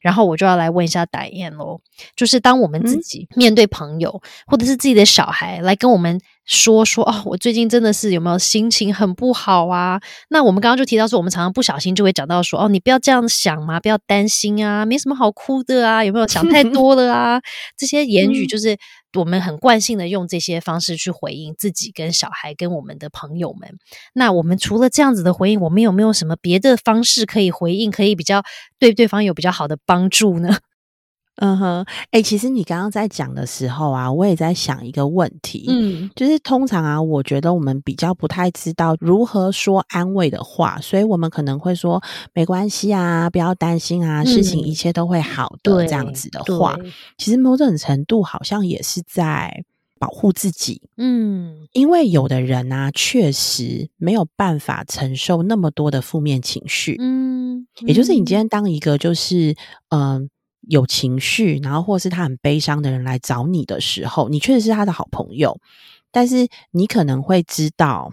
然后我就要来问一下戴燕喽，就是当我们自己面对朋友或者是自己的小孩来跟我们说说哦，我最近真的是有没有心情很不好啊？那我们刚刚就提到说，我们常常不小心就会讲到说哦，你不要这样想嘛，不要担心啊，没什么好哭的啊，有没有想太 多了啊？这些言语就是我们很惯性的用这些方式去回应自己跟小孩跟我们的朋友们。那我们除了这样子的回应，我们有没有什么别的方式可以回应，可以比较对对方有比较好的帮助呢？嗯哼，哎，其实你刚刚在讲的时候啊，我也在想一个问题，嗯，就是通常啊，我觉得我们比较不太知道如何说安慰的话，所以我们可能会说没关系啊，不要担心啊，事情一切都会好的这样子的话，其实某种程度好像也是在保护自己，嗯，因为有的人呢，确实没有办法承受那么多的负面情绪，嗯，也就是你今天当一个就是嗯。有情绪，然后或是他很悲伤的人来找你的时候，你确实是他的好朋友，但是你可能会知道，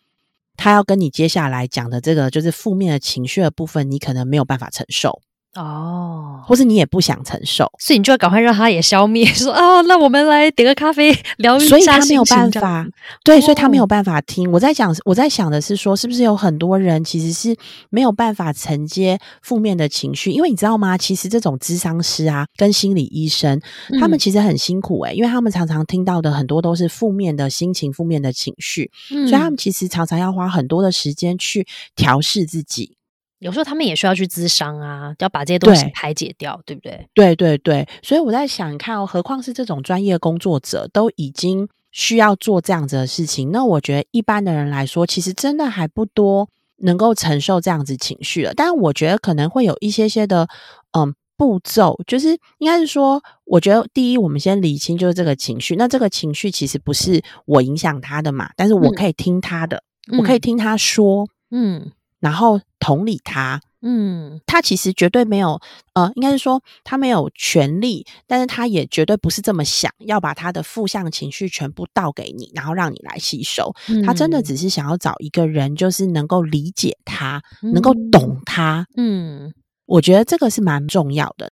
他要跟你接下来讲的这个就是负面的情绪的部分，你可能没有办法承受。哦，或是你也不想承受，所以你就要赶快让他也消灭。说哦，那我们来点个咖啡聊一下。所以他没有办法，对，所以他没有办法听。我在讲，我在想的是说，是不是有很多人其实是没有办法承接负面的情绪？因为你知道吗？其实这种智商师啊，跟心理医生，他们其实很辛苦诶，因为他们常常听到的很多都是负面的心情、负面的情绪，所以他们其实常常要花很多的时间去调试自己。有时候他们也需要去咨商啊，要把这些东西排解掉，对不对？对对对，所以我在想，看哦，何况是这种专业工作者都已经需要做这样子的事情，那我觉得一般的人来说，其实真的还不多能够承受这样子情绪了。但我觉得可能会有一些些的嗯步骤，就是应该是说，我觉得第一，我们先理清就是这个情绪，那这个情绪其实不是我影响他的嘛，但是我可以听他的，我可以听他说，嗯。然后同理他，嗯，他其实绝对没有，呃，应该是说他没有权利，但是他也绝对不是这么想要把他的负向情绪全部倒给你，然后让你来吸收。他真的只是想要找一个人，就是能够理解他，能够懂他。嗯，我觉得这个是蛮重要的。